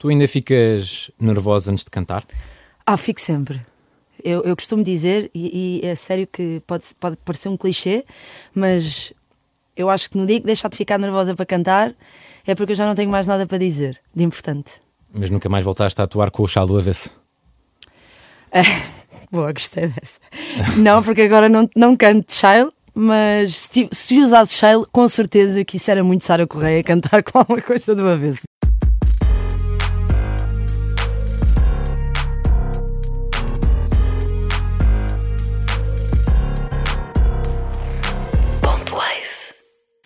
Tu ainda ficas nervosa antes de cantar? Ah, fico sempre. Eu, eu costumo dizer, e, e é sério que pode, pode parecer um clichê, mas eu acho que no dia que deixar de ficar nervosa para cantar é porque eu já não tenho mais nada para dizer de importante. Mas nunca mais voltaste a atuar com o chá do avesso? Boa, gostei dessa. não, porque agora não, não canto Shale, mas se, se usasse Shale, com certeza que isso era muito Sara Correia cantar com alguma coisa do avesso.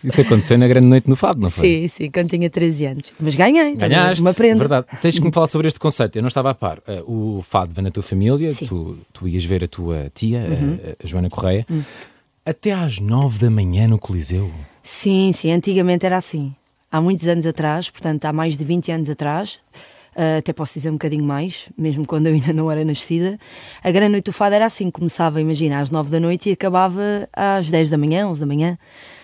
Isso aconteceu na grande noite no Fado, não foi? Sim, sim, quando tinha 13 anos. Mas ganhei. Ganhaste, uma prenda. verdade. Tens que me falar sobre este conceito. Eu não estava a par. Uh, o Fado vem na tua família, tu, tu ias ver a tua tia, uhum. a, a, Joana Correia, uhum. até às 9 da manhã no Coliseu. Sim, sim, antigamente era assim. Há muitos anos atrás, portanto há mais de 20 anos atrás, uh, até posso dizer um bocadinho mais, mesmo quando eu ainda não era nascida, a Grande Noite do Fado era assim, começava, imagina, às 9 da noite e acabava às 10 da manhã, 11 da manhã.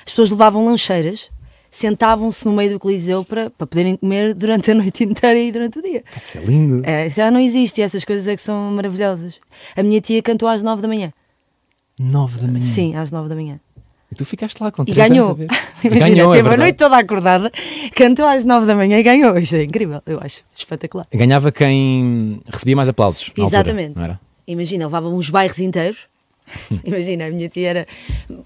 As pessoas levavam lancheiras, sentavam-se no meio do Coliseu para, para poderem comer durante a noite inteira e durante o dia. Isso é lindo. É, já não existe e essas coisas é que são maravilhosas. A minha tia cantou às 9 da manhã. 9 da manhã? Sim, às 9 da manhã. E tu ficaste lá com E ganhou. Imagina, ganhou, é teve é a noite toda acordada, cantou às 9 da manhã e ganhou. Isto é incrível, eu acho. Espetacular. Ganhava quem recebia mais aplausos. Exatamente. Altura, Imagina, levavam uns bairros inteiros Imagina, a minha tia era.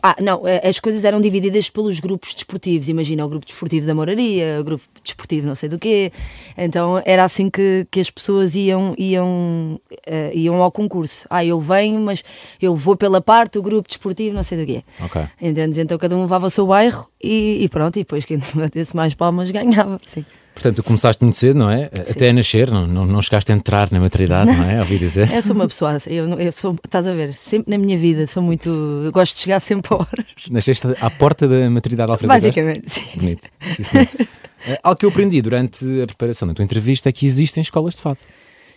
Ah, não, eh, as coisas eram divididas pelos grupos desportivos. Imagina o grupo desportivo da moraria, o grupo desportivo não sei do quê. Então era assim que, que as pessoas iam, iam, uh, iam ao concurso. Ah, eu venho, mas eu vou pela parte do grupo desportivo não sei do quê. Ok. Entendes? Então cada um levava o seu bairro e, e pronto, e depois quem batesse mais palmas ganhava. Sim. Portanto, tu começaste muito cedo, não é? Sim. Até a nascer, não, não, não chegaste a entrar na maturidade, não é? Ouvi dizer. Eu sou uma pessoa, eu, eu sou, estás a ver, sempre na minha vida, sou muito. Eu gosto de chegar sempre a horas. Nasceste à porta da maturidade Alfredo Basicamente, sim. Bonito. Sim. Eh, algo que eu aprendi durante a preparação da tua entrevista é que existem escolas de fado.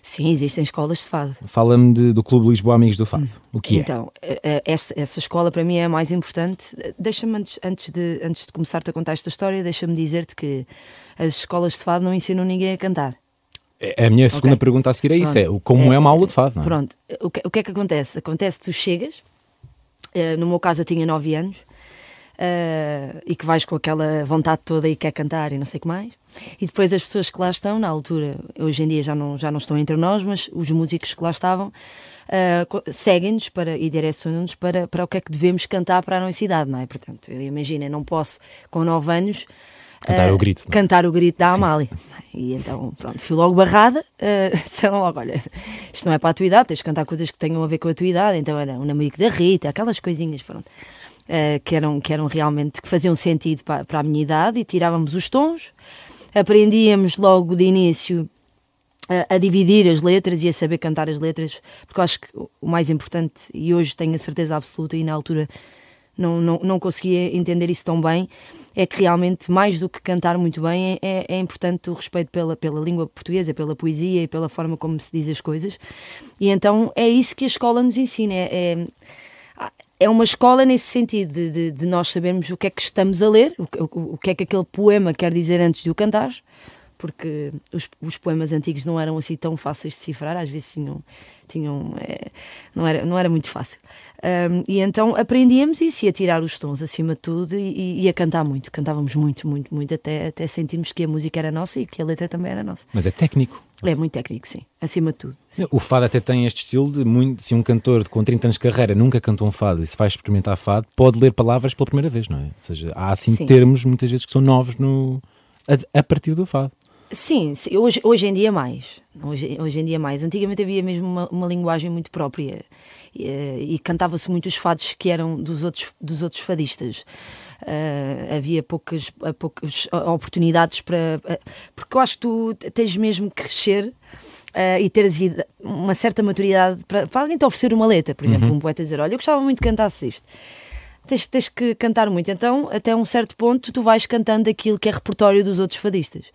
Sim, existem escolas de fado. Fala-me do Clube Lisboa Amigos do Fado. O que então, é? Então, essa, essa escola para mim é a mais importante. Deixa-me, antes, antes, de, antes de começar-te a contar esta história, deixa-me dizer-te que as escolas de fado não ensinam ninguém a cantar. É, a minha segunda okay. pergunta a seguir é isso: é como é, é uma aula de fado, é? Pronto, o que, o que é que acontece? Acontece que tu chegas, no meu caso eu tinha 9 anos, uh, e que vais com aquela vontade toda e quer cantar e não sei o que mais. E depois as pessoas que lá estão, na altura, hoje em dia já não, já não estão entre nós, mas os músicos que lá estavam uh, seguem-nos para, e direcionam-nos para, para o que é que devemos cantar para a nossa idade, não é? Portanto, eu imagino, não posso, com 9 anos, Cantar uh, o grito. Não? É? Cantar o grito da. Amália. E então, pronto, fui logo barrada. Uh, disseram logo: olha, isto não é para a tua idade, tens de cantar coisas que tenham a ver com a tua idade. Então era um namorico da Rita, aquelas coisinhas, pronto uh, que, eram, que eram realmente, que faziam sentido para, para a minha idade e tirávamos os tons, aprendíamos logo de início a, dividir as letras e a saber cantar as letras, porque eu acho que o mais importante, e hoje tenho a certeza absoluta, e na altura não, não, não conseguia entender isso tão bem, é que realmente, mais do que cantar muito bem, é, é, é importante o respeito pela, pela língua portuguesa, pela poesia e pela forma como se diz as coisas. E então é isso que a escola nos ensina. É, é é uma escola nesse sentido, de, de, de, nós sabermos o que é que estamos a ler, o, o, o, que é que aquele poema quer dizer antes de o cantar, porque os, os poemas antigos não eram assim tão fáceis de cifrar, às vezes tinham. tinham é, não, era, não era muito fácil. Um, e então aprendíamos isso e a tirar os tons acima de tudo e, e, a cantar muito. Cantávamos muito, muito, muito, até, até sentirmos que a música era nossa e que a letra também era nossa. Mas é técnico. É muito técnico, sim, acima de tudo. Sim. O fado até tem este estilo de muito. Se um cantor com 30 anos de carreira nunca cantou um fado e se vai experimentar fado, pode ler palavras pela primeira vez, não é? Ou seja, há assim sim. termos muitas vezes que são novos no, a, a partir do fado. Sim, sim, hoje, hoje em dia mais. Hoje, hoje em dia mais. Antigamente havia mesmo uma, uma linguagem muito própria e, eh, e cantava-se muito os fados que eram dos outros, dos outros fadistas. Uh, havia poucas, poucas oportunidades para. Uh, porque eu acho que tu tens mesmo que crescer uh, e teres uma certa maturidade para, para alguém te oferecer uma letra, por exemplo, uhum. um poeta dizer: Olha, eu gostava muito de cantasse isto. Tens, tens que cantar muito. Então, até um certo ponto, tu vais cantando aquilo que é repertório dos outros fadistas.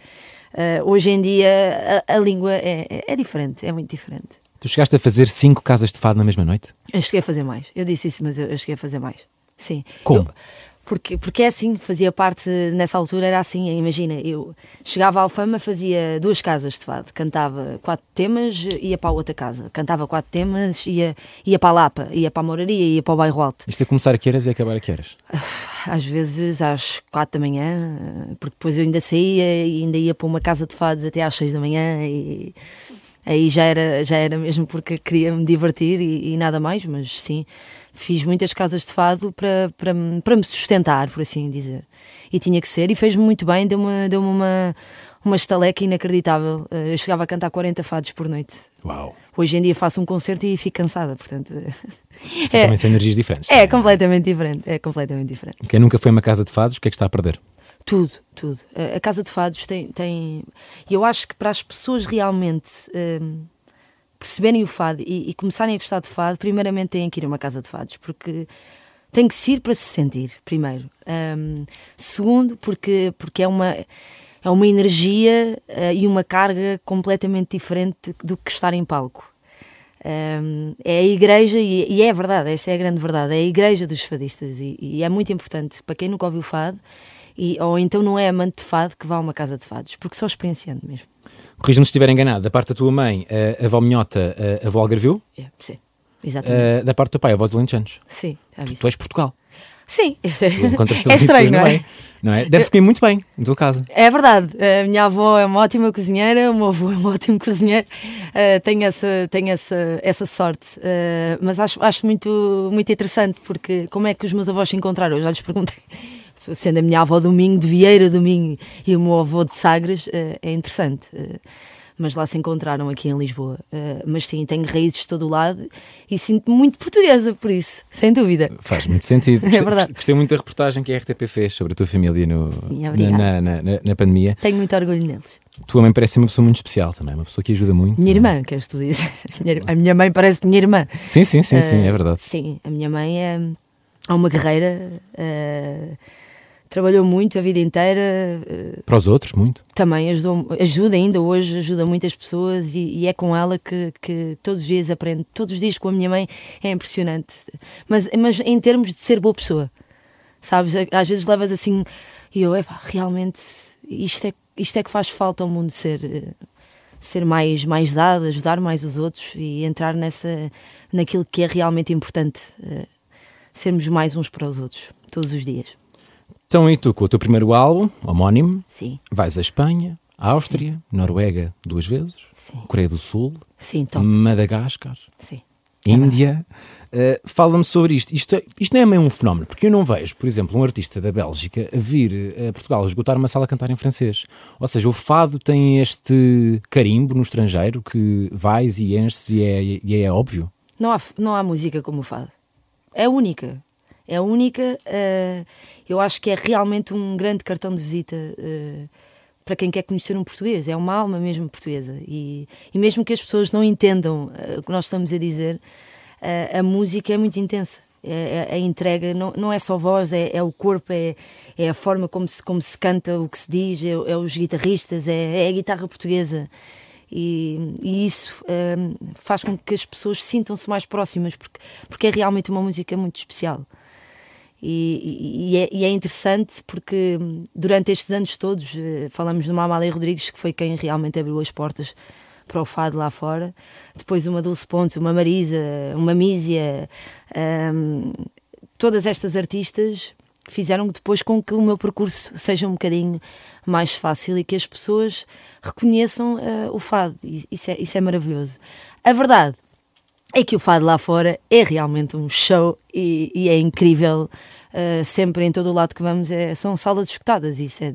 Uh, hoje em dia a, a língua é, é, é, diferente, é muito diferente. Tu chegaste a fazer cinco casas de fado na mesma noite? Eu cheguei a fazer mais. Eu disse isso, mas eu, eu cheguei a fazer mais. Sim. Como? Eu, Porque, porque é assim, fazia parte, nessa altura era assim, imagina, eu chegava à Alfama, fazia duas casas de fado, cantava quatro temas, ia para a outra casa, cantava quatro temas, ia, ia para a Lapa, ia para a Moraria, ia para o Bairro Alto. Isto é começar a que horas e acabar a que horas? Às vezes às quatro da manhã, porque depois eu ainda saía e ainda ia para uma casa de fados até às seis da manhã e aí já era, já era mesmo porque queria me divertir e, e nada mais, mas sim fiz muitas casas de fado para, para, para me sustentar, por assim dizer. E tinha que ser, e fez-me muito bem, deu-me deu uma, uma estaleca inacreditável. Eh, eu chegava a cantar 40 fados por noite. Uau! Hoje em dia faço um concerto e fico cansada, portanto. Você é, também são energias diferentes. É, completamente diferente. É completamente diferente. Quem nunca foi a uma casa de fados, o que é que está a perder? Tudo, tudo. A Casa de Fados tem. tem... E eu acho que para as pessoas realmente. Hum, perceberem o fado e, e, começarem a gostar de fado, primeiramente têm que ir a uma casa de fados, porque tem que se ir para se sentir, primeiro. Um, segundo, porque, porque é uma, é uma energia uh, e uma carga completamente diferente do que estar em palco. Um, é a igreja, e, e, é verdade, esta é a grande verdade, é a igreja dos fadistas, e, e é muito importante para quem nunca ouviu fado, e, ou então não é amante de fado, que vá a uma casa de fados, porque só experienciando mesmo. Corrija-me se estiver enganado, da parte da tua mãe, a, a avó Minhota, a, a avó Algarvio? É, sim, exatamente. Uh, da parte do teu pai, a voz de Lentejanos? Sim, tu, tu és Portugal. Sim, é estranho, não é? não é? Deve-se comer muito bem, em tua casa. É verdade, a minha avó é uma ótima cozinheira, o meu avô é um ótimo cozinheiro, uh, tenho, essa, tenho essa, essa sorte, uh, mas acho, acho muito, muito interessante, porque como é que os meus avós se encontraram? Eu já lhes perguntei sendo a minha avó do Minho, de Vieira do Minho, e o meu avô de Sagres, eh, é interessante. Eh, mas lá se encontraram aqui em Lisboa. Eh, mas sim, tenho raízes de todo o lado e sinto-me muito portuguesa por isso, sem dúvida. Faz muito sentido. é verdade. Gostei muito da reportagem que a RTP fez sobre a tua família no, sim, na, na, na, na, pandemia. Tenho muito orgulho neles. Tua mãe parece uma pessoa muito especial também, uma pessoa que ajuda muito. Minha irmã, é? queres tu dizer? A minha mãe parece minha irmã. Sim, sim, sim, uh, sim, é verdade. Sim, a minha mãe é, é uma guerreira. Uh, trabalhou muito a vida inteira. Eh, Para os outros, muito? Também ajudou, ajuda ainda hoje, ajuda muitas pessoas e, e, é com ela que, que todos os dias aprendo. Todos os dias com a minha mãe é impressionante. Mas, mas em termos de ser boa pessoa, sabes? Às vezes levas assim, e eu, epá, realmente, isto é, isto é que faz falta ao mundo ser eh, ser mais mais dado, ajudar mais os outros e entrar nessa naquilo que é realmente importante, uh, sermos mais uns para os outros todos os dias. Então, e tu, com o teu primeiro álbum, homónimo, Sim. vais à Espanha, Áustria, Sim. Noruega duas vezes, Sim. Coreia do Sul, Sim, top. Madagascar, Sim. Índia. Uh, Fala-me sobre isto. isto. Isto não é meio um fenómeno, porque eu não vejo, por exemplo, um artista da Bélgica a vir a Portugal a esgotar uma sala a cantar em francês. Ou seja, o fado tem este carimbo no estrangeiro que vais e enches e é, e é óbvio. Não há, não há música como o fado. É única. É única. Uh eu acho que é realmente um grande cartão de visita uh, para quem quer conhecer um português. É uma alma mesmo portuguesa. E, e mesmo que as pessoas não entendam uh, o que nós estamos a dizer, a música é muito intensa. É, é, a entrega não, não é só voz, é, é, o corpo, é, é a forma como se, como se canta, o que se diz, é, é os guitarristas, é, é, a guitarra portuguesa. E, e isso faz com que as pessoas sintam-se mais próximas, porque, porque é realmente uma música muito especial. E, e, é, e, é, interessante porque durante estes anos todos eh, falamos de uma Amália Rodrigues que foi quem realmente abriu as portas para o fado lá fora. Depois uma Dulce Pontes, uma Marisa, uma Mísia, um, todas estas artistas fizeram depois com que o meu percurso seja um bocadinho mais fácil e que as pessoas reconheçam uh, o fado. Isso é, isso é maravilhoso. A verdade é que o fado lá fora é realmente um show e, e é incrível. Uh, sempre em todo o lado que vamos é, são salas escutadas. Isso é,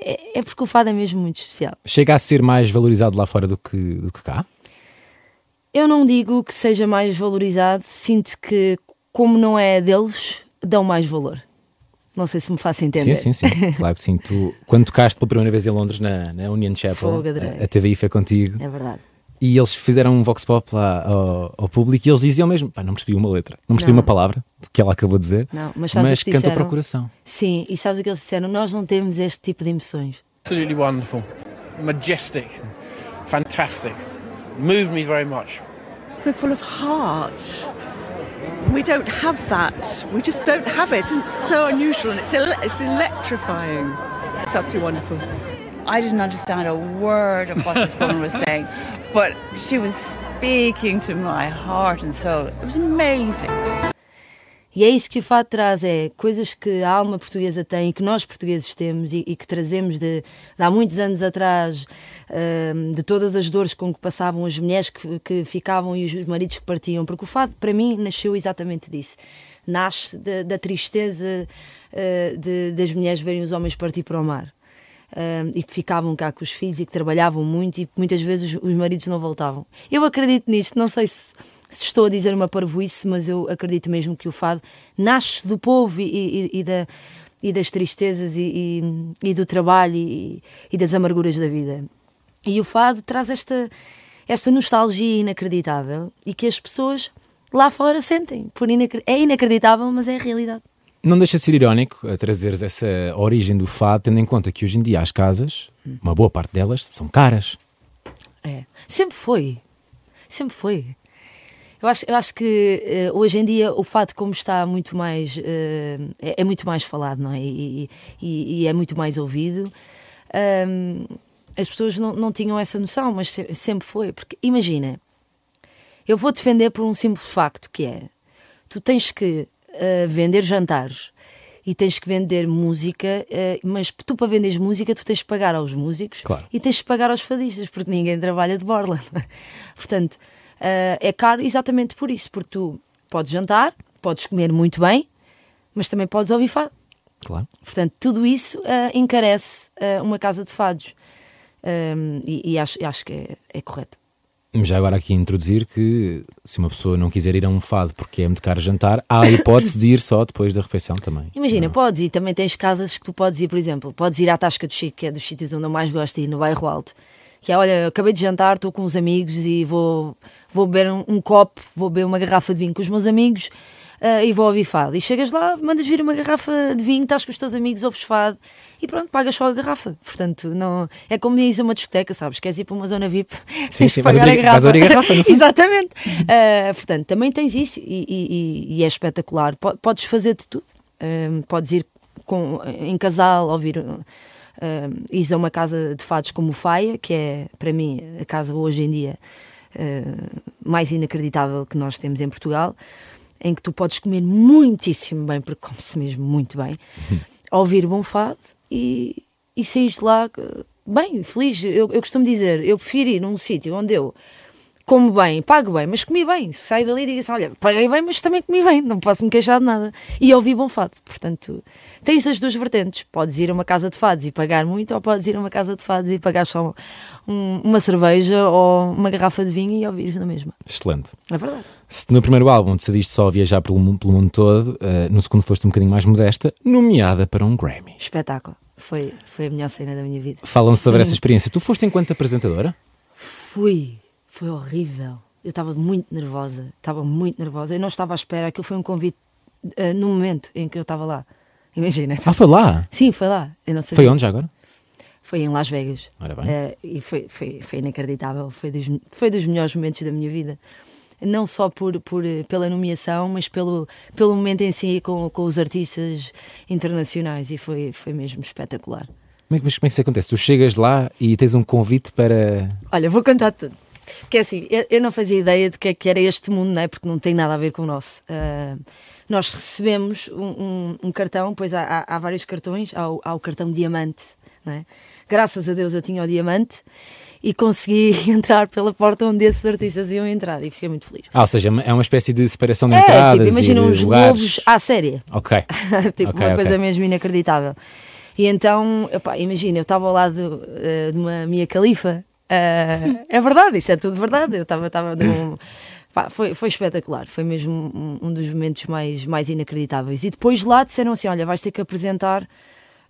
é, é, porque o fado é mesmo muito especial. Chega a ser mais valorizado lá fora do que, do que cá? Eu não digo que seja mais valorizado, sinto que, como não é deles, dão mais valor. Não sei se me faço entender. Sim, sim, sim. Claro que sim. Tu, quando tocaste pela primeira vez em Londres, na, na Union Chapel, a, a TVI foi contigo. É verdade. E eles fizeram um vox pop lá ao, ao público e eles diziam mesmo: pá, não percebi uma letra, não percebi não. uma palavra do que ela acabou de dizer, não, mas, mas cantou para o coração. Sim, e sabes o que eles disseram? Nós não temos este tipo de emoções. Absolutely wonderful, majestic, fantastic, moved me very much. So full of heart. we don't have that. We just don't have it. And it's so unusual and it's, ele- it's electrifying. It's absolutely wonderful. I didn't understand a word of what this woman was saying, but she was speaking to my heart and soul. It was amazing. E é isso que o fado traz, é coisas que a alma portuguesa tem e que nós portugueses temos e, e que trazemos de, de, há muitos anos atrás, uh, de todas as dores com que passavam as mulheres que, que, ficavam e os maridos que partiam, porque o fado para mim nasceu exatamente disso. Nasce da, da tristeza uh, de, das mulheres verem os homens partir para o mar. Uh, e que ficavam cá com os filhos e que trabalhavam muito e que muitas vezes os, os maridos não voltavam. Eu acredito nisto, não sei se se estou a dizer uma parvoíce, mas eu acredito mesmo que o fado nasce do povo e, e, e, da, e das tristezas e, e do trabalho e, das amarguras da vida. E o fado traz esta, esta nostalgia inacreditável e que as pessoas lá fora sentem. Por. É inacreditável, mas é a realidade. Não deixa de ser irónico a trazeres essa origem do fado, tendo em conta que hoje em dia as casas, uma boa parte delas, são caras. É. Sempre foi. Sempre foi. Eu acho, eu acho que uh, hoje em dia o fato como está muito mais uh, é, é, muito mais falado, não é? E, e, e é muito mais ouvido. Um, as pessoas não, não tinham essa noção, mas sempre foi. Porque imagina, eu vou defender por um simples facto que é tu tens que uh, vender jantares e tens que vender música, mas tu para venderes música tu tens que pagar aos músicos claro. e tens que pagar aos fadistas, porque ninguém trabalha de borla. É? Portanto, uh, é caro exatamente por isso, porque tu podes jantar, podes comer muito bem, mas também podes ouvir fado. Claro. Portanto, tudo isso uh, encarece uma casa de fados. Um, e, e acho, acho que é, é correto. Já agora aqui introduzir que se uma pessoa não quiser ir a um fado porque é muito caro jantar, há a hipótese de ir só depois da refeição também. Imagina, não. podes ir, também tens casas que tu podes ir, por exemplo, podes ir à Tasca do Chico, que é dos sítios onde eu mais gosto de ir, no bairro Alto, que é, olha, acabei de jantar, estou com uns amigos e vou, vou beber um, um, copo, vou beber uma garrafa de vinho com os meus amigos uh, e vou ouvir fado. E chegas lá, mandas vir uma garrafa de vinho, estás com os teus amigos, ouves fado e pronto, pagas só a garrafa. Portanto, não, é como ir a uma discoteca, sabes? Queres ir para uma zona VIP, sim, tens sim, pagar a garrafa. a garrafa Exatamente. Uh, portanto, também tens isso e, e, e, é espetacular. Podes fazer de tudo. Uh, podes ir com, em casal, ouvir Uh, isso é uma casa de fados como o Faia, que é, para mim, a casa hoje em dia uh, mais inacreditável que nós temos em Portugal, em que tu podes comer muitíssimo bem, porque come-se mesmo muito bem, ouvir bom fado e, e sair de lá bem, feliz. Eu, eu costumo dizer, eu prefiro ir num sítio onde eu como bem, pago bem, mas comi bem. Saio dali e digo assim: olha, paguei bem, mas também comi bem, não posso me queixar de nada. E ouvi bom fado. Portanto, tens as duas vertentes. Podes ir a uma casa de fados e pagar muito, ou podes ir a uma casa de fados e pagar só um, uma cerveja ou uma garrafa de vinho e ouvires na mesma. Excelente. É verdade. Se no primeiro álbum decidiste só viajar pelo mundo, pelo mundo todo, uh, no segundo foste um bocadinho mais modesta, nomeada para um Grammy. Espetáculo. Foi, foi a melhor cena da minha vida. Falam sobre essa experiência. Tu foste enquanto apresentadora? Fui. Foi horrível. Eu estava muito nervosa, estava muito nervosa. Eu não estava à espera, aquilo foi um convite uh, no momento em que eu estava lá. Imagina. Ah, foi lá? Sim, foi lá. Eu não Foi onde já agora? Foi em Las Vegas. Ora bem. Uh, e foi, foi, foi inacreditável. Foi dos, foi dos melhores momentos da minha vida. Não só por, por, pela nomeação, mas pelo, pelo momento em si com, com os artistas internacionais. E foi, foi mesmo espetacular. Mas como é que isso acontece? Tu chegas lá e tens um convite para. Olha, vou contar tudo. Porque assim, eu, eu, não fazia ideia de que, é que era este mundo, não é? porque não tem nada a ver com o nosso. Uh, nós recebemos um, um, um, cartão, pois há, há, há vários cartões, há o, há o, cartão diamante. Não é? Graças a Deus eu tinha o diamante e consegui entrar pela porta onde esses artistas iam entrar e fiquei muito feliz. Ah, ou seja, é uma espécie de separação de é, entradas. Tipo, imagina uns lugares. globos à séria. Ok. tipo, okay, uma okay. coisa mesmo inacreditável. E então, epá, imagina, eu estava ao lado uh, de uma minha califa Uh, é verdade, isto é tudo verdade. Eu estava. Foi, foi espetacular, foi mesmo um, um, dos momentos mais, mais inacreditáveis. E depois lá disseram assim: olha, vais ter que apresentar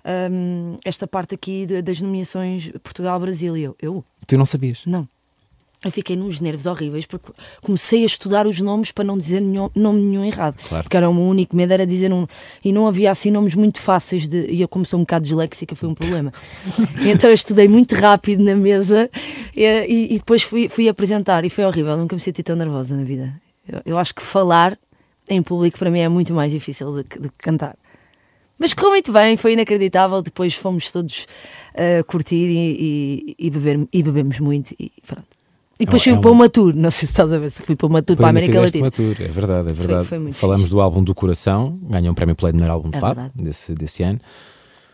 um, esta parte aqui de, das nomeações Portugal-Brasil. E eu, eu? Tu não sabias? Não. Eu fiquei nos nervos horríveis porque comecei a estudar os nomes para não dizer nenhum, nome nenhum errado. Claro. Porque era o meu único medo era dizer um. E não havia assim nomes muito fáceis de. E eu, como sou um bocado disléxica, foi um problema. então eu estudei muito rápido na mesa e, e, depois fui, fui apresentar e foi horrível. Nunca me senti tão nervosa na vida. Eu, eu acho que falar em público para mim é muito mais difícil do que, do que cantar. Mas correu muito bem, foi inacreditável. Depois fomos todos uh, curtir e, e, e, beber, e bebemos muito e pronto. E depois é, fui é para uma tour, não sei se estás a ver, se fui para uma tour para a América Latina. uma tour, é verdade, é verdade. Foi, foi Falamos do álbum do Coração, ganhou um prémio Play de melhor álbum de é fado desse, desse ano.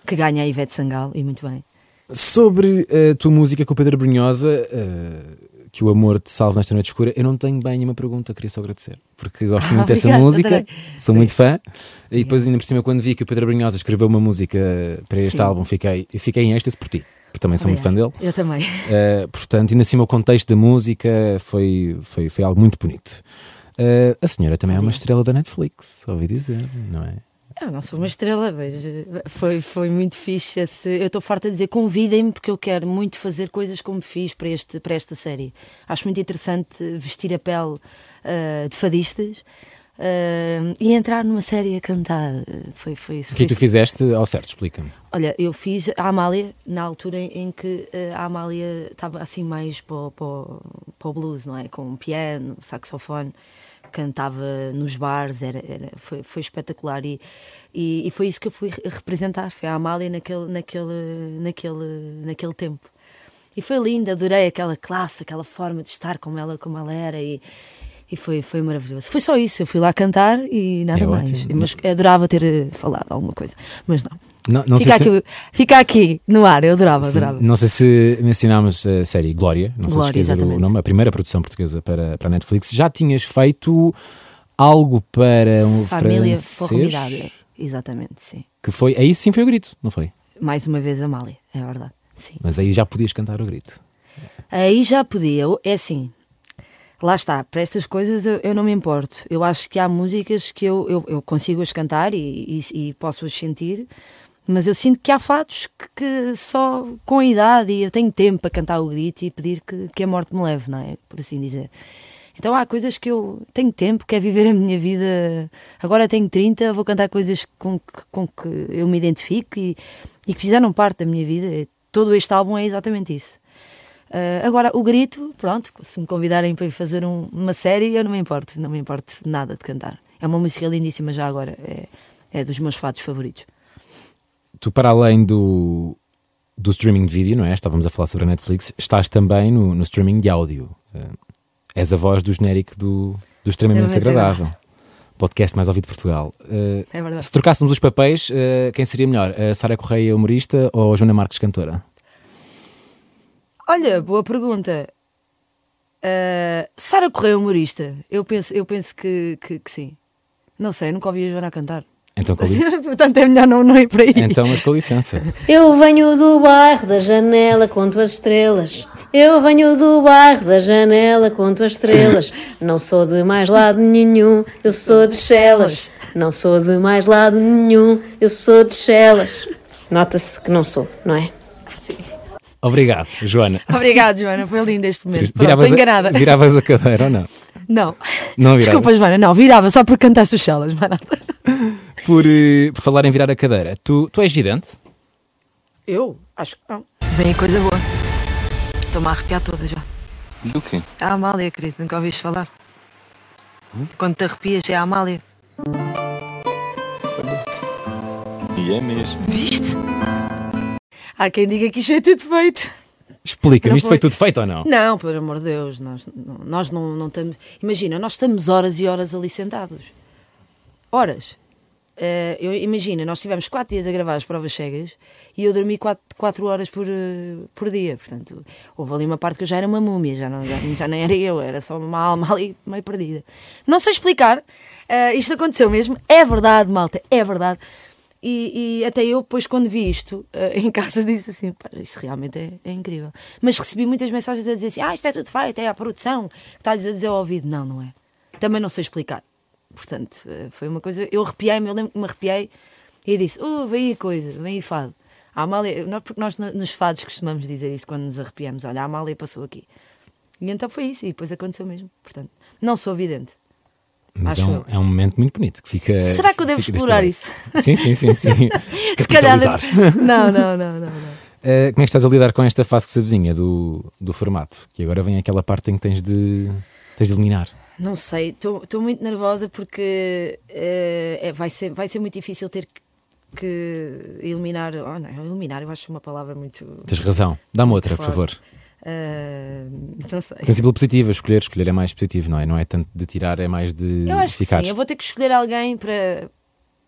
Que ganha a Ivete Sangal, e muito bem. Sobre a tua música com o Pedro Brunhosa, uh, que o amor te salve nesta noite escura, eu não tenho bem nenhuma pergunta, queria só agradecer, porque gosto muito dessa música, adorei. sou muito fã, e depois ainda por cima quando vi que o Pedro Brunhosa escreveu uma música para este Sim. álbum, fiquei, fiquei em êxtase por ti, porque também sou muito fã dele. Eu também. Uh, portanto, ainda assim o contexto da música foi, foi, foi algo muito bonito. Uh, a senhora também é uma estrela da Netflix, ouvi dizer, não é? Eu não sou uma estrela, mas foi, foi muito fixe. Esse, eu estou farta de dizer, convidem-me porque eu quero muito fazer coisas como fiz para, este, para esta série. Acho muito interessante vestir a pele uh, de fadistas uh, e entrar numa série a cantar. Foi, foi isso. O que é tu fizeste ao certo? Explica-me. Olha, eu fiz a Amália na altura em que a Amália estava assim mais para, para, para o blues, não é? Com piano, saxofone cantava nos bares, era, era foi, foi espetacular e, e, e, foi isso que eu fui representar, foi a Amália naquele, naquele, naquele, naquele tempo. E foi lindo, adorei aquela classe, aquela forma de estar como ela, como ela era e, e foi, foi maravilhoso. Foi só isso, eu fui lá cantar e nada é mais. Ótimo. Mas adorava ter eh, falado alguma coisa, mas não. Não, não fica, aqui, se... fica aqui no ar, eu adorava, Sim, adorava. Não sei se mencionámos a série Glória, não Glória, sei se esquecer o nome, a primeira produção portuguesa para, para a Netflix. Já tinhas feito algo para um Família francês? exatamente, sim. Que foi, aí sim foi o grito, não foi? Mais uma vez a Amália, é verdade, sim. Mas aí já podias cantar o grito. Aí já podia, é assim, lá está, para estas coisas eu, eu, não me importo. Eu acho que há músicas que eu, eu, eu consigo as cantar e, e, e posso as sentir, mas eu sinto que há fatos que, que, só com a idade e eu tenho tempo para cantar o grito e pedir que, que a morte me leve, não é? Por assim dizer. Então há coisas que eu tenho tempo, quero viver a minha vida. Agora tenho 30, vou cantar coisas com que, com que eu me identifico e, e que fizeram parte da minha vida. Todo este álbum é exatamente isso. Uh, agora, o grito, pronto, se me convidarem para ir fazer um, uma série, eu não me importo, não me importo nada de cantar. É uma música lindíssima já agora, é, é dos meus fatos favoritos tu, para além do, do streaming de vídeo, não é? Estávamos a falar sobre a Netflix, estás também no, no streaming de áudio. Uh, és a voz do genérico do, do Extremamente Desagradável. Podcast mais ouvido de Portugal. Uh, é verdade. Se trocássemos os papéis, uh, quem seria melhor? A Sara Correia, humorista, ou a Joana Marques, cantora? Olha, boa pergunta. Uh, Sara Correia, humorista. Eu penso, eu penso que, que, que sim. Não sei, nunca ouvi a Joana cantar. Então, com li... Portanto, é melhor não, não ir por aí. Então, mas com licença. Eu venho do bairro da janela, conto as estrelas. Eu venho do bairro da janela, conto as estrelas. Não sou de mais lado nenhum, eu sou de Chelas. Não sou de mais lado nenhum, eu sou de Chelas. Nota-se que não sou, não é? Sim. Obrigado, Joana. Obrigado, Joana. Foi lindo este momento. Pronto, estou enganada. A, viravas a cadeira ou não? Não. Não Desculpa, Joana, não. Virava só porque cantaste os Chelas, mas nada. Por, uh, por falar em virar a cadeira, tu, tu és vidente? Eu? Acho que não. Vem coisa boa. Estou-me a arrepiar toda já. Do quê? A Amália, querido, nunca ouviste falar. Hum? Quando te arrepias é a Amália. E é mesmo. Viste? Há quem diga que isto é tudo feito. Explica-me, isto foi tudo feito ou não? Não, por amor de Deus, nós, nós não, não estamos. Imagina, nós estamos horas e horas ali sentados. Horas. Uh, eu imagina, nós tivemos quatro dias a gravar as provas cegas e eu dormi quatro, quatro horas por, uh, por dia. Portanto, houve ali uma parte que eu já era uma múmia, já, não, já, já nem era eu, era só uma alma ali meio perdida. Não sei explicar, uh, isto aconteceu mesmo, é verdade, malta, é verdade. E, e até eu, depois, quando vi isto em casa, disse assim: Pá, isto realmente é, é, incrível. Mas recebi muitas mensagens a dizer assim: Ah, isto é tudo feito, é a produção que está-lhes a dizer ao ouvido. Não, não é. Também não sei explicar. Portanto, eh, foi uma coisa. Eu arrepiei-me, eu lembro que me arrepiei e disse: Oh, vem aí coisa, vem aí fado. A Amália, porque nós nos fados costumamos dizer isso quando nos arrepiamos: Olha, a Amália passou aqui. E então foi isso, e depois aconteceu mesmo. Portanto, não sou vidente. Mas é um, é um, momento muito bonito que fica. Será que eu devo explorar isso? Sim, sim, sim, sim. Se calhar. Não, não, não, não. não. Uh, como é que estás a lidar com esta fase que se avizinha do, do formato? Que agora vem aquela parte em que tens de, tens de eliminar. Não sei, estou muito nervosa porque eh, é, vai, ser, vai ser muito difícil ter que- que eliminar. Oh, não, eliminar, eu acho uma palavra muito. Tens razão. Dá-me outra, por favor. Eh, não sei. Sido positiva, escolher, escolher é mais positivo, não é? Não é tanto de tirar, é mais de Eu acho que ficar. sim, eu vou ter que escolher alguém para,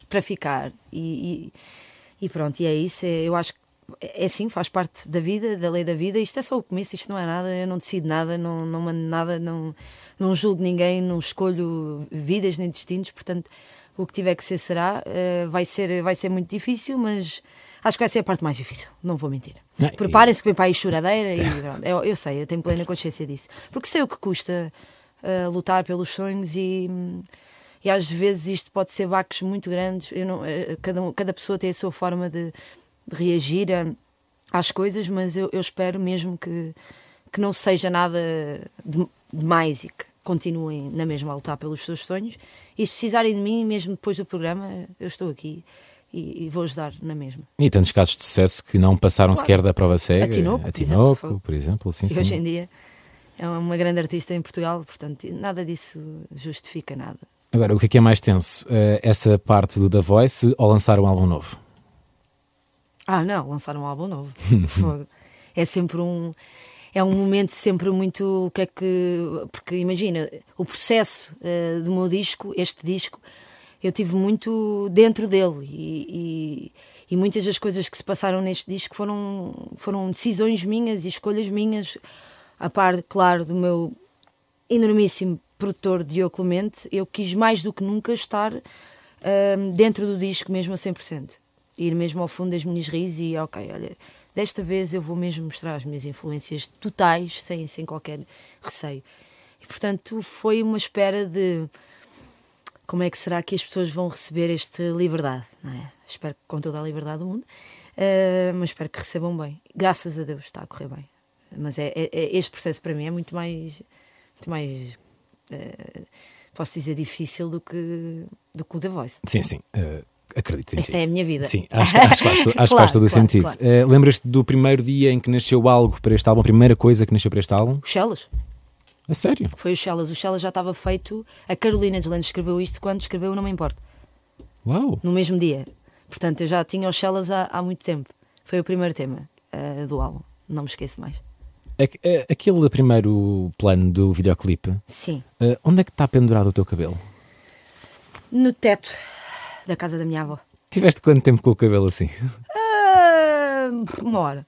para ficar. E, e, e pronto, e é isso. é- eu acho que é assim, faz parte da vida, da lei da vida. Isto é só o começo, isto não é nada. Eu não decido nada, não, não mando nada, não, não julgo ninguém, não escolho vidas nem destinos. Portanto, o que tiver que ser será. eh, vai, ser, vai ser muito difícil, mas acho que vai ser a parte mais difícil, não vou mentir. Preparem-se que vem para aí choradeira e eu, eu sei, eu tenho plena consciência disso. Porque sei o que custa eh, lutar pelos sonhos e, e às vezes isto pode ser baques muito grandes. Eu não, eh, cada, cada pessoa tem a sua forma de, de reagir a- às coisas, mas eu, eu espero mesmo que, que não seja nada de- demais e que continuem na mesma a lutar pelos seus sonhos. E se precisarem de mim, mesmo depois do programa, eu estou aqui e, e vou ajudar na mesma. E tantos casos de sucesso que não passaram Claro. sequer da prova cega. A Tinoco, a por exemplo, Tinoco, por exemplo. Sim, e sim. hoje em dia é uma grande artista em Portugal, portanto, nada disso justifica nada. Agora, o que é que é mais tenso? Eh, essa parte do The Voice ou lançar um álbum novo? Ah, não, lançar um álbum novo. É sempre um. É um momento sempre muito. O que é que. Porque imagina, o processo eh, do meu disco, este disco, eu tive muito dentro dele e, e, e muitas das coisas que se passaram neste disco foram, foram decisões minhas e escolhas minhas, a par, claro, do meu enormíssimo produtor Diogo Clemente, eu quis mais do que nunca estar ahm, dentro do disco mesmo a 100%. Ir mesmo ao fundo das minhas raízes e, ok, olha, desta vez eu vou mesmo mostrar as minhas influências totais, sem, sem qualquer receio. E, portanto, foi uma espera de como é que será que as pessoas vão receber esta liberdade, é? Espero que com toda a liberdade do mundo, ah, mas espero que recebam bem. Graças a Deus está a correr bem. Mas é, é- é- este processo para mim é muito mais, muito mais, ah, posso dizer, difícil do que, do que o The Voice. Sim, sim. eh, acredito em Esta ti. é a minha vida. Sim, acho, acho que faz, acho que faz Claro, todo o claro, sentido. claro. Eh, Lembras-te do primeiro dia em que nasceu algo para este álbum? A primeira coisa que nasceu para este álbum? Os Shellas. A sério? Foi o Shellas. O Shellas já estava feito. A Carolina Deslandes escreveu isto quando escreveu Não Me Importa. Uau! no mesmo dia. Portanto, eu já tinha os Shellas há, há muito tempo. Foi o primeiro tema eh, do álbum. Não me esqueço mais. Aqu- eh, Aquele primeiro plano do videoclipe, Sim. eh, onde é que está pendurado o teu cabelo? No teto da casa da minha avó. Tiveste quanto tempo com o cabelo assim? Ah, uma hora.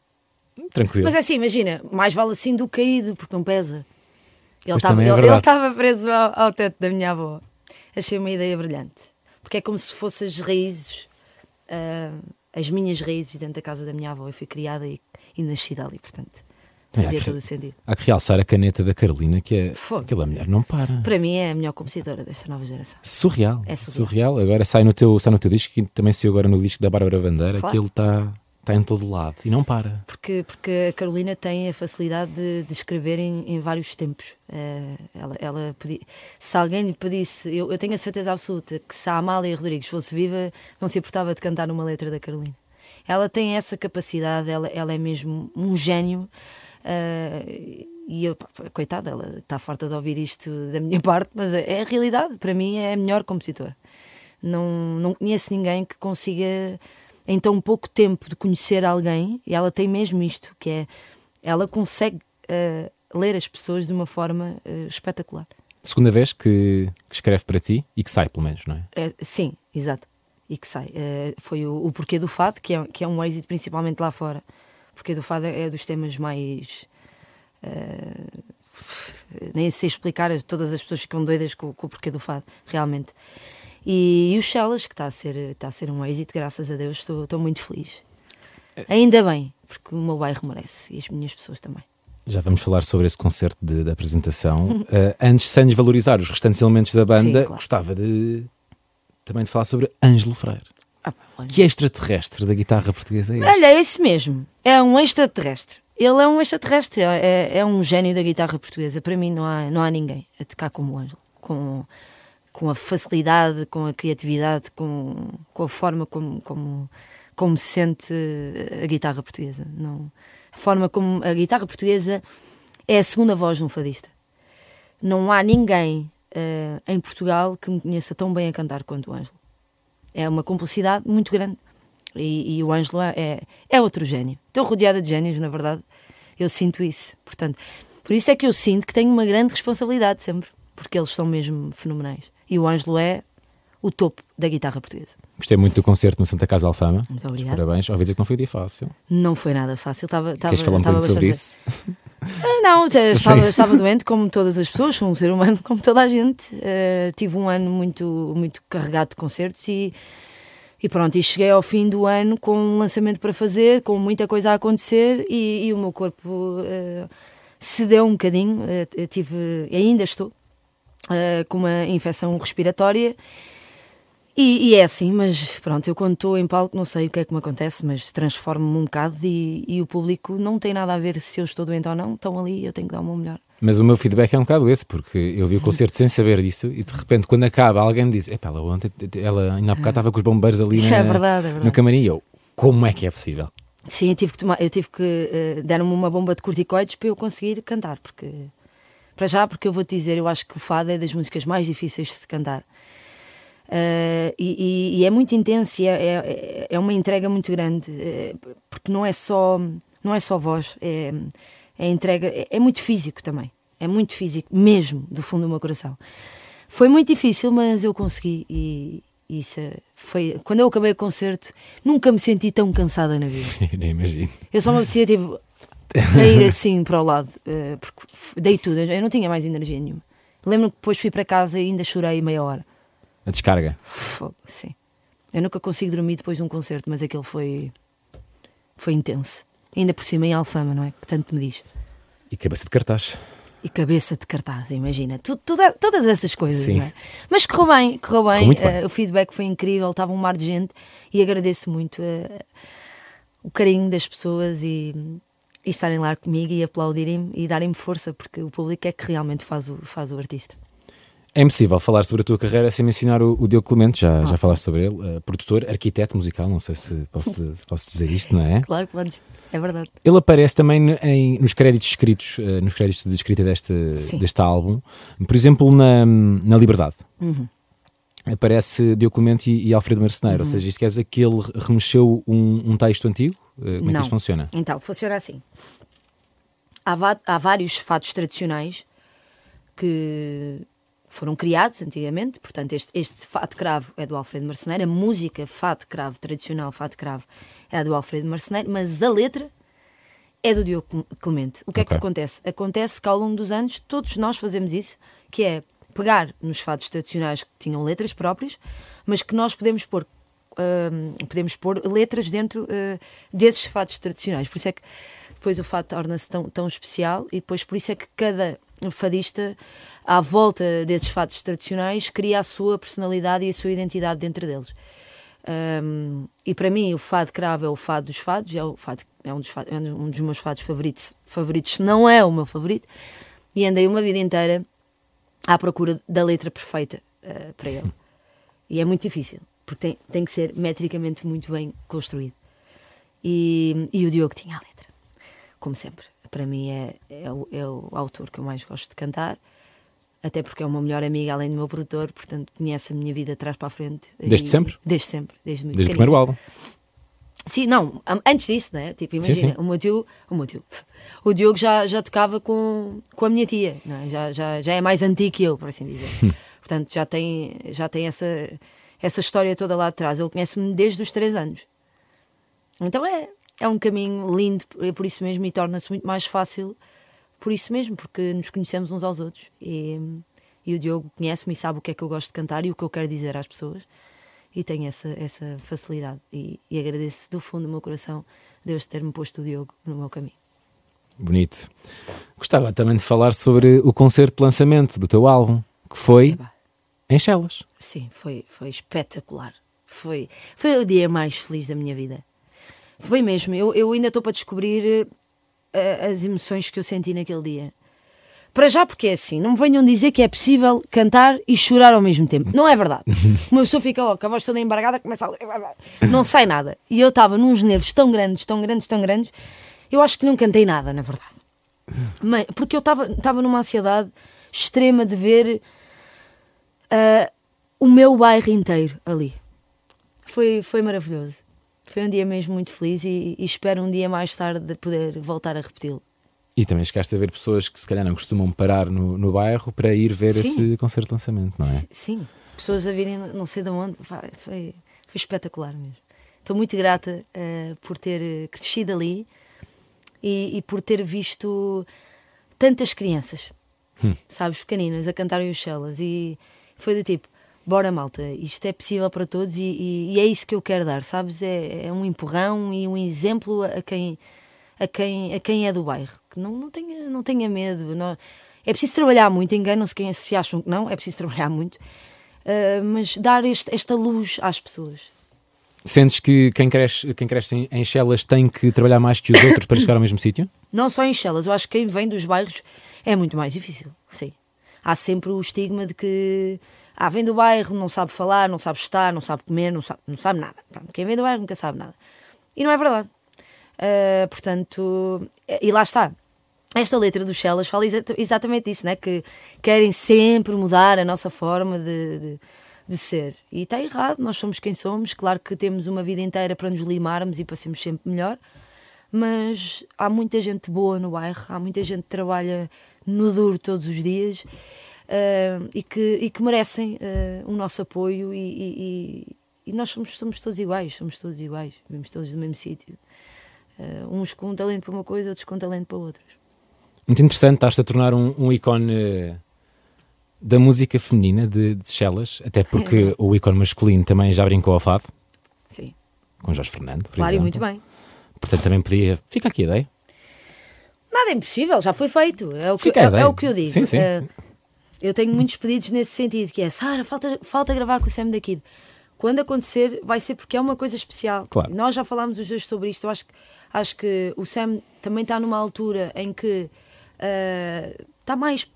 Tranquilo. Mas é assim, imagina, mais vale assim do que caído, porque não pesa. Ele estava é ele- ele preso ao, ao teto da minha avó. Achei uma ideia brilhante. Porque é como se fossem as raízes, ah, as minhas raízes dentro da casa da minha avó. Eu fui criada e, e nascida ali, portanto, fazia que- todo o sentido. Há que realçar a caneta da Carolina, que é aquela mulher não para. Para mim é a melhor compositora desta nova geração. Surreal. É surreal. Agora sai no, teu, sai no teu disco, que também saiu agora no disco da Bárbara Bandeira, Claro. aquilo está tá em todo lado e não para. Porque, porque a Carolina tem a facilidade de, de escrever em, em vários tempos. Eh, ela, ela se alguém lhe pedisse, eu, eu tenho a certeza absoluta que se a Amália Rodrigues fosse viva, não se importava de cantar numa letra da Carolina. Ela tem essa capacidade, ela, ela é mesmo um gênio. eh, e eu, coitada, ela está farta de ouvir isto da minha parte, mas é, é a realidade. Para mim, é a melhor compositora. Não, não conheço ninguém que consiga, em tão pouco tempo de conhecer alguém, e ela tem mesmo isto, que é ela consegue eh, ler as pessoas de uma forma eh, espetacular. Segunda vez que, que escreve para ti e que sai, pelo menos, não é? É, sim, exato. E que sai. Eh, foi o, o Porquê do Fado, que é, que é um êxito principalmente lá fora. Porquê do Fado é dos temas mais. nem sei explicar, todas as pessoas ficam doidas com, com o Porquê do Fado, realmente. E, e os Shellas, que está a, ser, está a ser um êxito, graças a Deus, estou, estou muito feliz. Ainda bem, porque o meu bairro merece e as minhas pessoas também. Já vamos falar sobre esse concerto de, de apresentação. Eh, antes, sem desvalorizar os restantes elementos da banda, Sim, claro. gostava de também de falar sobre Ângelo Freire. Ah. Que extraterrestre da guitarra portuguesa é este? Olha, é esse mesmo. É um extraterrestre. Ele é um extraterrestre, é, é um gênio da guitarra portuguesa. Para mim, não há, não há ninguém a tocar como o Ângelo. Com, com a facilidade, com a criatividade, com, com a forma como, como, como se sente a guitarra portuguesa. Não, a forma como a guitarra portuguesa é a segunda voz de um fadista. Não há ninguém eh, em Portugal que me conheça tão bem a cantar quanto o Ângelo. É uma complicidade muito grande. E, e o Ângelo é, é outro gênio. Estou rodeada de gênios, na verdade. Eu sinto isso. Portanto, por isso é que eu sinto que tenho uma grande responsabilidade sempre, porque eles são mesmo fenomenais. E o Ângelo é o topo da guitarra portuguesa. Gostei muito do concerto no Santa Casa Alfama. Muito obrigada. Parabéns. Ouvi dizer que não foi um dia fácil. Não foi nada fácil. Estava, estava, Queres falar um estava bocadinho sobre isso? Ah, Não, estava, estava doente como todas as pessoas, sou um ser humano como toda a gente. Eh, tive um ano muito, muito carregado de concertos e, e pronto, e cheguei ao fim do ano com um lançamento para fazer, com muita coisa a acontecer e, e o meu corpo eh, cedeu um bocadinho. Eu tive, ainda estou eh, com uma infecção respiratória. E, e é assim, mas pronto, eu quando estou em palco não sei o que é que me acontece, mas transformo-me um bocado e, e o público não tem nada a ver se eu estou doente ou não, estão ali eu tenho que dar o meu melhor. Mas o meu feedback é um bocado esse, porque eu vi o concerto sem saber disso e de repente, quando acaba, alguém me diz: Epá, ela ontem, ela ainda há bocado estava com os bombeiros ali É na, verdade, é verdade. no camarim. E eu, como é que é possível? Sim, eu tive que, tomar, eu tive que eh, deram-me uma bomba de corticoides para eu conseguir cantar, porque para já, porque eu vou te dizer, eu acho que o fado é das músicas mais difíceis de se cantar. Eh, e, e- e é muito intenso, e é, é, é uma entrega muito grande, eh, porque não é só não é só voz, é, é entrega, é, é muito físico também, é muito físico, mesmo do fundo do meu coração. Foi muito difícil, mas eu consegui e isso é- foi quando eu acabei o concerto, nunca me senti tão cansada na vida. Nem imagino. Eu só me apetecia tipo, a ir assim para o lado, eh, porque dei tudo, eu não tinha mais energia nenhuma. Lembro-me que depois fui para casa e ainda chorei meia hora. A descarga. Fogo, sim. Eu nunca consigo dormir depois de um concerto, mas aquele foi, foi intenso. Ainda por cima em Alfama, não é? Que tanto me diz. E cabeça de cartaz. E cabeça de cartaz, imagina. Tu- todas essas coisas, Sim. não é? Mas correu bem, correu bem. Muito bem. eh, o feedback foi incrível, estava um mar de gente e agradeço muito eh, o carinho das pessoas e, e estarem lá comigo e aplaudirem-me e darem-me força, porque o público é que realmente faz o, faz o artista. É impossível falar sobre a tua carreira sem mencionar o, o Diogo Clemente, já, já falaste sobre ele, eh, produtor, arquiteto musical, não sei se posso, se posso dizer isto, não é? Claro que podes, é verdade. Ele aparece também em- nos créditos escritos, eh, nos créditos de escrita deste, Sim. deste álbum, por exemplo, na, na Liberdade. Uhum. Aparece Diogo Clemente e, e Alfredo Marceneiro, ou seja, isto quer dizer que ele remexeu um, um texto antigo? Eh, Como é que Não. isto funciona? Então, funciona assim. Há, há vários fados tradicionais que foram criados antigamente, portanto, este, este fado cravo é do Alfredo Marceneiro, a música fado cravo, tradicional fado cravo, é do Alfredo Marceneiro, mas a letra é do Diogo Clemente. O que é que acontece? Acontece que ao longo dos anos todos nós fazemos isso, que é pegar nos fados tradicionais que tinham letras próprias, mas que nós podemos pôr hum, podemos pôr letras dentro uh, desses fados tradicionais. Por isso é que depois o fado torna-se tão, tão especial e depois por isso é que cada fadista à volta desses fados tradicionais cria a sua personalidade e a sua identidade dentro deles. Um, e para mim o fado cravo é o fado dos fados, é, o fado, é, um, dos fados, é um dos meus fados favoritos, favoritos, se não é o meu favorito, e andei uma vida inteira à procura da letra perfeita uh, para ele. E é muito difícil, porque tem, tem que ser metricamente muito bem construído. E, e o Diogo tinha a letra, como sempre. Para mim é, é, o, é o autor que eu mais gosto de cantar, até porque é meu melhor amigo, além do meu produtor, portanto conhece a minha vida de trás para a frente. Desde E- sempre? Desde sempre, desde muito Desde o primeiro álbum. Sim, não, an- antes disso, né? Tipo, imagina, sim. o meu tio, o meu tio, o Diogo já, já tocava com, com a minha tia, é? já, já, já é mais antigo que eu, por assim dizer. Portanto, já tem, já tem essa, essa história toda lá atrás. Ele conhece-me desde os três anos. Então é, é um caminho lindo, é por isso mesmo, e torna-se muito mais fácil por isso mesmo, porque nos conhecemos uns aos outros. E, e o Diogo conhece-me e sabe o que é que eu gosto de cantar e o que eu quero dizer às pessoas. E tenho essa, essa facilidade. E, e agradeço do fundo do meu coração Deus ter-me posto o Diogo no meu caminho. Bonito. Gostava também de falar sobre o concerto de lançamento do teu álbum, que foi Epá, em Chelas. Sim, foi, foi espetacular. Foi, foi o dia mais feliz da minha vida. Foi mesmo. Eu, eu ainda estou para descobrir eh, as emoções que eu senti naquele dia. Para já, porque é assim, não me venham dizer que é possível cantar e chorar ao mesmo tempo. Não é verdade. Uma pessoa fica logo, com a voz toda embargada, começa a. Não sai nada. E eu estava nos nervos tão grandes, tão grandes, tão grandes, eu acho que não cantei nada, na verdade. Mas, porque eu estava numa ansiedade extrema de ver ah, o meu bairro inteiro ali. Foi, foi maravilhoso. Foi um dia mesmo muito feliz e, e espero um dia mais tarde poder voltar a repeti-lo. E também chegaste a ver pessoas que se calhar não costumam parar no, no bairro para ir ver Sim. esse concerto de lançamento, não é? Sim, pessoas a virem não sei de onde, foi, foi espetacular mesmo. Estou muito grata eh, por ter eh, crescido ali e, e por ter visto tantas crianças, sabes, pequeninas, a cantarem os celas e foi do tipo, bora malta, isto é possível para todos e, e- e é isso que eu quero dar, sabes? É, é um empurrão e um exemplo a quem, a quem, a quem é do bairro, que não, não, tenha, não tenha medo. Não, é preciso trabalhar muito, enganam-se quem se acham que não, é preciso trabalhar muito, ah, mas dar este- esta luz às pessoas. Sentes que quem cresce, quem cresce em, em Chelas tem que trabalhar mais que os outros para chegar ao mesmo sítio? Não só em Chelas, eu acho que quem vem dos bairros é muito mais difícil, sim. Há sempre o estigma de que ah, vem do bairro, não sabe falar, não sabe estar, não sabe comer, não sabe, não sabe nada. Pronto, quem vem do bairro nunca sabe nada. E não é verdade. Ah, portanto, e lá está. Esta letra dos Chelas fala exa- exatamente isso, né? que querem sempre mudar a nossa forma de, de, de ser. E está errado, nós somos quem somos. Claro que temos uma vida inteira para nos limarmos e para sermos sempre melhor, mas há muita gente boa no bairro, há muita gente que trabalha no duro todos os dias ah, e, que, e que merecem ah, o nosso apoio. E- e- e nós somos, somos todos iguais, somos todos iguais, vivemos todos no mesmo sítio. Ah, uns com um talento para uma coisa, outros com um talento para outras. Muito interessante, estás-te a tornar um, um ícone eh, da música feminina de, de Chelas, até porque o ícone masculino também já brincou ao fado, Sim, com Jorge Fernando, por claro, e exemplo. muito bem. Portanto, também podia. Fica aqui a ideia. Nada é impossível, já foi feito. É o que, é, é o que eu digo. Sim, sim. Eh, eu tenho muitos pedidos nesse sentido, que é Sara, falta, falta gravar com o Sam da Kid. Quando acontecer, vai ser porque é uma coisa especial. Claro. Nós já falámos os dois sobre isto. Eu acho, que- acho que o Sam também está numa altura em que eh, está mais.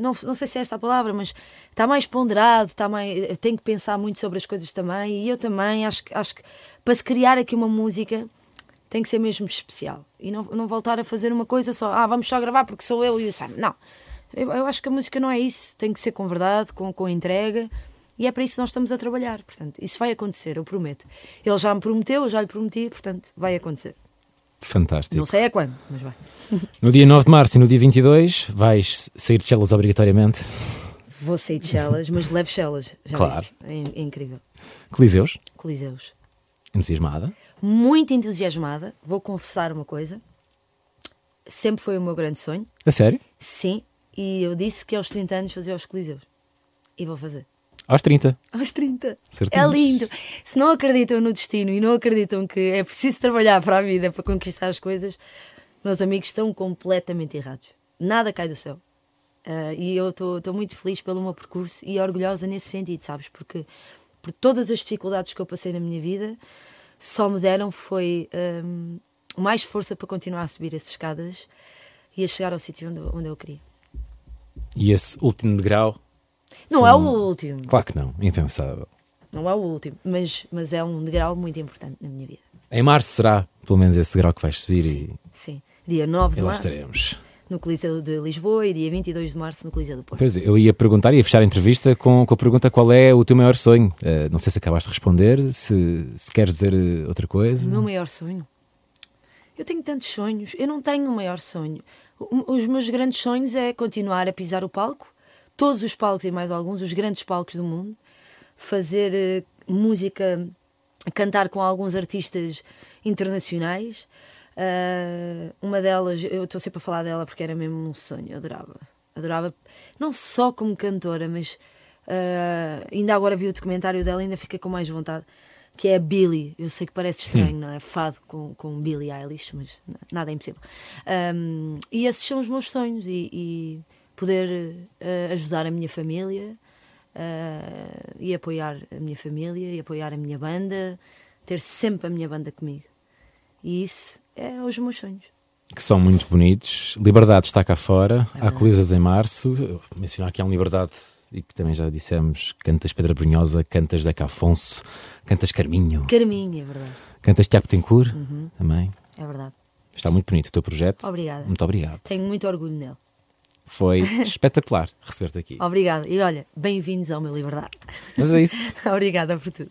Não, não sei se é esta a palavra, mas está mais ponderado, está mais, tem que pensar muito sobre as coisas também. E eu também acho, que- acho que para se criar aqui uma música tem que ser mesmo especial. E não, não voltar a fazer uma coisa só, ah, vamos só gravar porque sou eu e o Sam. Não. Eu, eu acho que a música não é isso. Tem que ser com verdade, com, com entrega. E é para isso que nós estamos a trabalhar. Portanto, isso vai acontecer, eu prometo. Ele já me prometeu, eu já lhe prometi, portanto, vai acontecer. Fantástico. Não sei é quando, mas vai. No dia 9 de março e no dia 22 vais sair de Chelas obrigatoriamente. Vou sair de Chelas, mas levo Chelas. Já Claro. viste? É, é incrível. Coliseus, Coliseus. entusiasmada. Muito entusiasmada. Vou confessar uma coisa. Sempre foi o meu grande sonho. A sério? Sim. E eu disse que aos 30 anos fazia os Coliseus. E vou fazer. Aos 30. Aos 30. Certinhos. É lindo. Se não acreditam no destino e não acreditam que é preciso trabalhar para a vida, para conquistar as coisas, meus amigos estão completamente errados. Nada cai do céu. Ah, e eu estou muito feliz pelo meu percurso e orgulhosa nesse sentido, sabes? Porque por todas as dificuldades que eu passei na minha vida, só me deram foi hum, mais força para continuar a subir essas escadas e a chegar ao sítio onde, onde eu queria. E esse último degrau? Não é o último, Claro que não, impensável. não é o último, mas, mas é um degrau muito importante na minha vida. Em março será, pelo menos, esse degrau que vais subir Sim, sim. Dia 9 e, de e março estaremos. no Coliseu de Lisboa e dia 22 de março no Coliseu do Porto. Pois, eu ia perguntar, ia fechar a entrevista com, com a pergunta qual é o teu maior sonho. Eh, não sei se acabaste de responder, se, se queres dizer eh, outra coisa. O meu maior sonho? Eu tenho tantos sonhos, eu não tenho um maior sonho. Os meus grandes sonhos é continuar a pisar o palco, todos os palcos e mais alguns, os grandes palcos do mundo, fazer eh, música, cantar com alguns artistas internacionais. Ah, uma delas, eu estou sempre a falar dela porque era mesmo um sonho, eu adorava. Adorava, não só como cantora, mas ah, ainda agora vi o documentário dela, ainda fiquei com mais vontade. Que é a Billie. Eu sei que parece estranho, não é? Fado com, com Billie Eilish, mas nada é impossível. Ahm, e esses são os meus sonhos e, e poder ah, ajudar a minha família ah, e apoiar a minha família e apoiar a minha banda, ter sempre a minha banda comigo. E isso é os meus sonhos. Que são muito bonitos. Liberdade está cá fora. É há colisas em março. Eu mencionar que há um Liberdade e que também já dissemos: cantas Pedra Brunhosa, cantas Zeca Afonso, cantas Carminho, Carminho, é verdade. cantas Tiago Tencourt também. É verdade. Está muito bonito o teu projeto. Obrigada. Muito obrigado. Tenho muito orgulho nele. Foi espetacular receber-te aqui. Obrigada. E olha, bem-vindos ao meu Liberdade. Mas é isso. Obrigada por tudo.